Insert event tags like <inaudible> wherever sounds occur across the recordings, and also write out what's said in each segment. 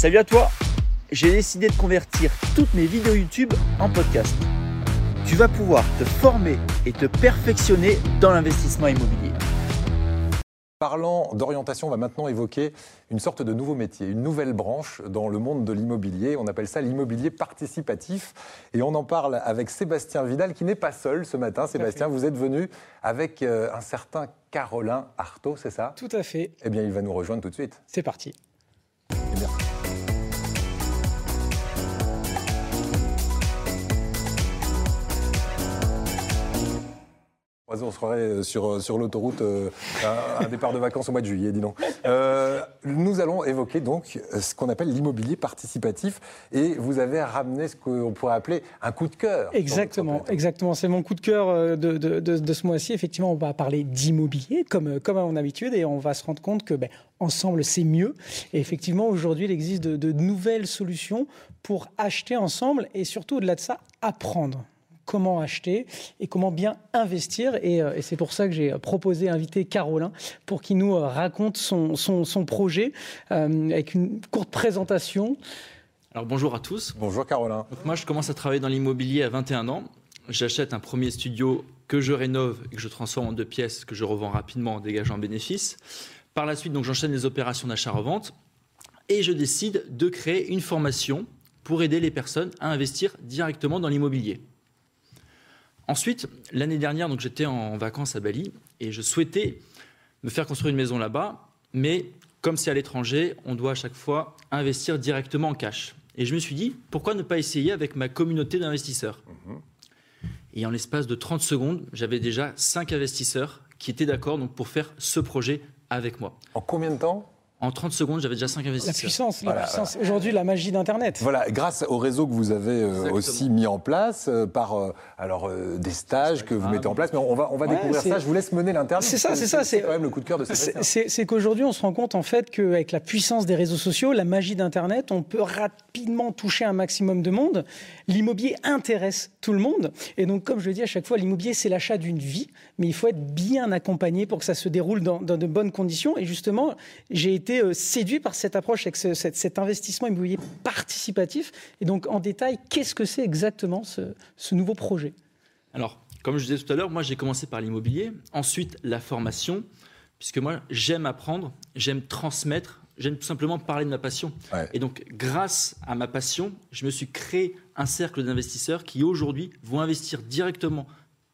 Salut à toi J'ai décidé de convertir toutes mes vidéos YouTube en podcast. Tu vas pouvoir te former et te perfectionner dans l'investissement immobilier. Parlant d'orientation, on va maintenant évoquer une sorte de nouveau métier, une nouvelle branche dans le monde de l'immobilier. On appelle ça l'immobilier participatif. Et on en parle avec Sébastien Vidal, qui n'est pas seul ce matin. Sébastien, vous êtes venu avec euh, un certain Carolin Artaud, c'est ça? Tout à fait. Eh bien, il va nous rejoindre tout de suite. C'est parti. On se croirait sur, sur l'autoroute, euh, un, un départ de vacances au mois de juillet, dis donc. Euh, nous allons évoquer donc ce qu'on appelle l'immobilier participatif et vous avez ramené ce qu'on pourrait appeler un coup de cœur. Exactement, exactement. C'est mon coup de cœur euh, de, de, de, de ce mois-ci. Effectivement, on va parler d'immobilier comme, comme à mon habitude et on va se rendre compte que ben, ensemble c'est mieux. Et effectivement, aujourd'hui, il existe de, de nouvelles solutions pour acheter ensemble et surtout au-delà de ça, apprendre comment acheter et comment bien investir. Et, euh, et c'est pour ça que j'ai proposé, inviter Carolin pour qu'il nous euh, raconte son, son, son projet euh, avec une courte présentation. Alors bonjour à tous. Bonjour Carolin. Donc moi je commence à travailler dans l'immobilier à 21 ans. J'achète un premier studio que je rénove et que je transforme en deux pièces que je revends rapidement en dégageant un bénéfice. Par la suite, donc j'enchaîne les opérations d'achat-revente et je décide de créer une formation pour aider les personnes à investir directement dans l'immobilier. Ensuite, l'année dernière, donc j'étais en vacances à Bali et je souhaitais me faire construire une maison là-bas, mais comme c'est à l'étranger, on doit à chaque fois investir directement en cash. Et je me suis dit, pourquoi ne pas essayer avec ma communauté d'investisseurs? Mmh. Et en l'espace de 30 secondes, j'avais déjà 5 investisseurs qui étaient d'accord donc pour faire ce projet avec moi. En combien de temps? En 30 secondes, j'avais déjà 5 investisseurs. La puissance, la voilà, puissance. Voilà. Aujourd'hui, la magie d'Internet. Voilà, grâce au réseau que vous avez euh, aussi mis en place, euh, par euh, alors, euh, des stages que vous mettez en place. Mais on va, on va ouais, découvrir ça. Je vous laisse mener l'internet. C'est ça, c'est ça. C'est quand même le coup de cœur de cette C'est qu'aujourd'hui, on se rend compte en fait qu'avec la puissance des réseaux sociaux, la magie d'Internet, on peut rapidement toucher un maximum de monde. L'immobilier intéresse tout le monde. Et donc, comme je le dis à chaque fois, l'immobilier, c'est l'achat d'une vie. Mais il faut être bien accompagné pour que ça se déroule dans, dans de bonnes conditions. Et justement, j'ai été séduit par cette approche, avec ce, cet, cet, investissement immobilier participatif. Et donc, en détail, qu'est-ce que c'est exactement ce, ce, nouveau projet? Alors, comme je disais tout à l'heure, moi, j'ai commencé par l'immobilier, ensuite la formation, puisque moi, j'aime apprendre, j'aime transmettre, j'aime tout simplement parler de ma passion. Ouais. Et donc, grâce à ma passion, je me suis créé un cercle d'investisseurs qui, aujourd'hui, vont investir directement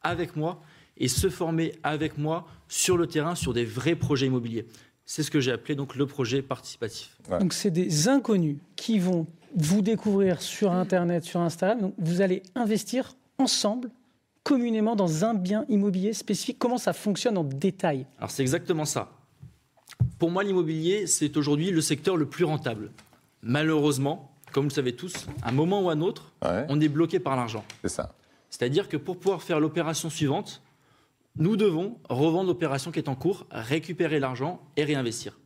avec moi et se former avec moi sur le terrain sur des vrais projets immobiliers. C'est ce que j'ai appelé donc le projet participatif. Ouais. Donc c'est des inconnus qui vont vous découvrir sur Internet, sur Instagram. Donc vous allez investir ensemble, communément dans un bien immobilier spécifique. Comment ça fonctionne en détail? Alors c'est exactement ça. Pour moi, l'immobilier, c'est aujourd'hui le secteur le plus rentable. Malheureusement, comme vous le savez tous, à un moment ou à un autre, ouais. on est bloqué par l'argent. C'est ça. C'est-à-dire que pour pouvoir faire l'opération suivante, nous devons revendre l'opération qui est en cours, récupérer l'argent et réinvestir.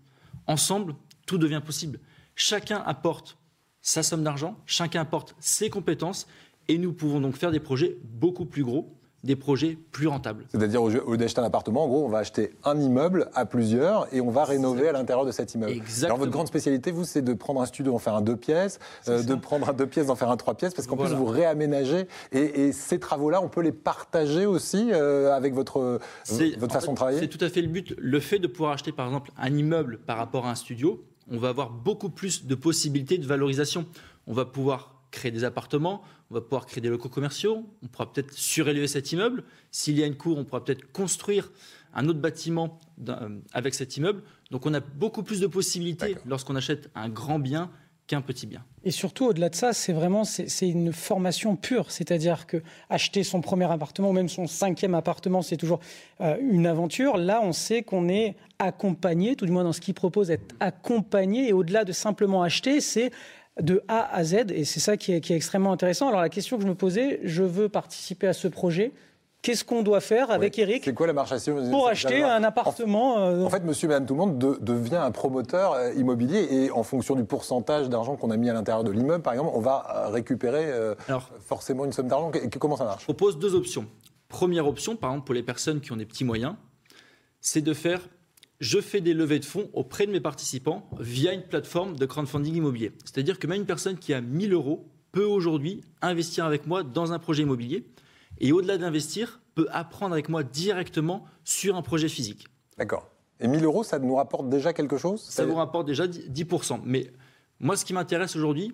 Ensemble, tout devient possible. Chacun apporte sa somme d'argent, chacun apporte ses compétences et nous pouvons donc faire des projets beaucoup plus gros des projets plus rentables. C'est-à-dire, au lieu d'acheter un appartement, en gros, on va acheter un immeuble à plusieurs et on va rénover à l'intérieur de cet immeuble. Exactement. Alors, votre grande spécialité, vous, c'est de prendre un studio, d'en faire un deux pièces, euh, de prendre un deux pièces, d'en faire un trois pièces, parce qu'en voilà. plus, vous réaménagez. Et, et ces travaux-là, on peut les partager aussi euh, avec votre, votre façon fait, de travailler C'est tout à fait le but. Le fait de pouvoir acheter, par exemple, un immeuble par rapport à un studio, on va avoir beaucoup plus de possibilités de valorisation. On va pouvoir créer des appartements, on va pouvoir créer des locaux commerciaux, on pourra peut-être surélever cet immeuble. S'il y a une cour, on pourra peut-être construire un autre bâtiment avec cet immeuble. Donc on a beaucoup plus de possibilités lorsqu'on achète un grand bien qu'un petit bien. Et surtout, au-delà de ça, c'est vraiment c'est une formation pure. C'est-à-dire que acheter son premier appartement, ou même son cinquième appartement, c'est toujours euh, une aventure. Là, on sait qu'on est accompagné, tout du moins dans ce qu'il propose, être accompagné. Et au-delà de simplement acheter, c'est de A à Z, et c'est ça qui est, qui est, extrêmement intéressant. Alors la question que je me posais, je veux participer à ce projet. Qu'est-ce qu'on doit faire avec oui. Eric C'est quoi la marche à suivre Pour acheter un appartement. En, euh... en, fait, monsieur, madame, tout le monde de, devient un promoteur euh, immobilier et en fonction du pourcentage d'argent qu'on a mis à l'intérieur de l'immeuble, par exemple, on va récupérer euh, Alors, forcément une somme d'argent. Comment ça marche? Je propose deux options. Première option, par exemple, pour les personnes qui ont des petits moyens, c'est de faire je fais des levées de fonds auprès de mes participants via une plateforme de crowdfunding immobilier. C'est-à-dire que même une personne qui a 1000 euros peut aujourd'hui investir avec moi dans un projet immobilier et au-delà d'investir, peut apprendre avec moi directement sur un projet physique. D'accord. Et 1000 euros, ça nous rapporte déjà quelque chose? Ça vous rapporte déjà 10%. Mais moi, ce qui m'intéresse aujourd'hui,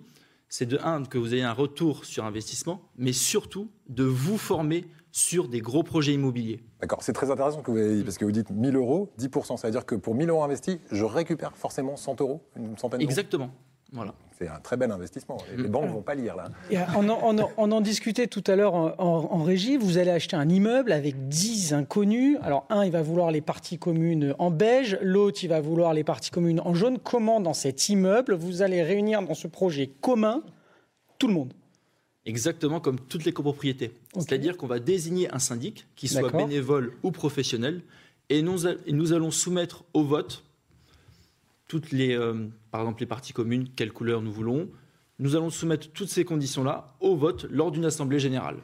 c'est de un, que vous ayez un retour sur investissement, mais surtout de vous former sur des gros projets immobiliers. D'accord, c'est très intéressant que vous avez dit, parce que vous dites 1000 euros, 10%, ça veut dire que pour 1000 euros investis, je récupère forcément 100 euros, une centaine d'euros Exactement. Voilà. C'est un très bel investissement. Les mm. banques ne vont pas lire là. on, en, on, en, discutait tout à l'heure en, régie. Vous allez acheter un immeuble avec 10 inconnus. Alors, un, il va vouloir les parties communes en beige. L'autre, il va vouloir les parties communes en jaune. Comment, dans cet immeuble, vous allez réunir dans ce projet commun tout le monde? Exactement comme toutes les copropriétés. C'est-à-dire qu'on va désigner un syndic, qui soit bénévole ou professionnel, et nous, et nous allons soumettre au vote toutes les, euh, par exemple les parties communes, quelle couleur nous voulons. Nous allons soumettre toutes ces conditions-là au vote lors d'une assemblée générale.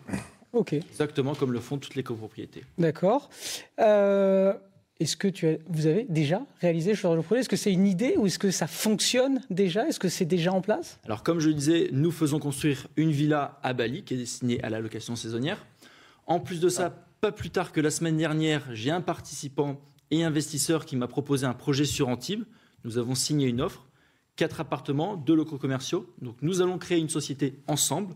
Ok. Exactement comme le font toutes les copropriétés. D'accord. Euh, est-ce que tu vous avez déjà réalisé de projet? Est-ce que c'est une idée ou est-ce que ça fonctionne déjà? Est-ce que c'est déjà en place? Alors comme je le disais, nous faisons construire une villa à Bali qui est destinée à la location saisonnière. En plus de ça, pas plus tard que la semaine dernière, j'ai un participant et investisseur qui m'a proposé un projet sur Antibes. Nous avons signé une offre, quatre appartements, deux locaux commerciaux. Donc nous allons créer une société ensemble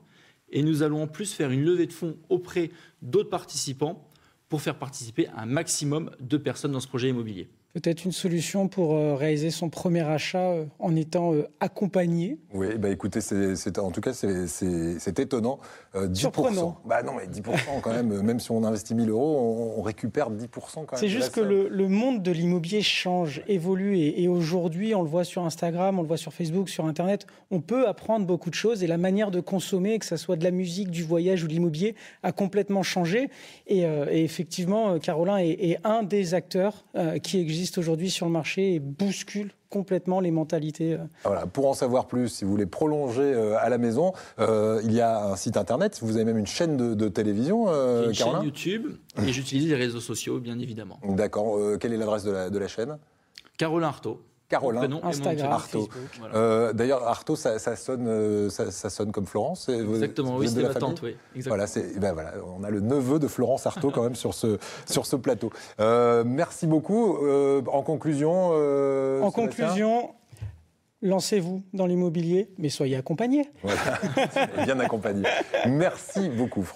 et nous allons en plus faire une levée de fonds auprès d'autres participants pour faire participer un maximum de personnes dans ce projet immobilier peut-être une solution pour euh, réaliser son premier achat euh, en étant euh, accompagné? Oui, bah écoutez, c'est, en tout cas, c'est, étonnant. 10%. Surprenant. Bah non, mais 10% quand même, même si on investit 1000 euros, on, récupère 10% quand même. C'est juste que le, monde de l'immobilier change, évolue. Et, et, aujourd'hui, on le voit sur Instagram, on le voit sur Facebook, sur Internet, on peut apprendre beaucoup de choses. Et la manière de consommer, que ce soit de la musique, du voyage ou de l'immobilier, a complètement changé. Et, effectivement, Carolin est, est, un des acteurs qui existent aujourd'hui sur le marché et bouscule complètement les mentalités. Euh. Voilà, pour en savoir plus, si vous voulez prolonger euh, à la maison, euh, il y a un site internet, vous avez même une chaîne de, télévision, une chaîne YouTube, et j'utilise les réseaux sociaux, bien évidemment. D'accord, quelle est l'adresse de la, de la chaîne? Carolin Artaud. Carolin, Instagram, Artaud. Euh, d'ailleurs, Artaud, ça, sonne, euh, ça, sonne comme Florence. Exactement, oui, c'est ma tante, oui. Voilà, ben voilà, on a le neveu de Florence Artaud quand même sur ce, <laughs> sur ce plateau. Euh, merci beaucoup. en conclusion, en conclusion, lancez-vous dans l'immobilier, mais soyez accompagné. Voilà, <laughs> bien accompagné. Merci beaucoup,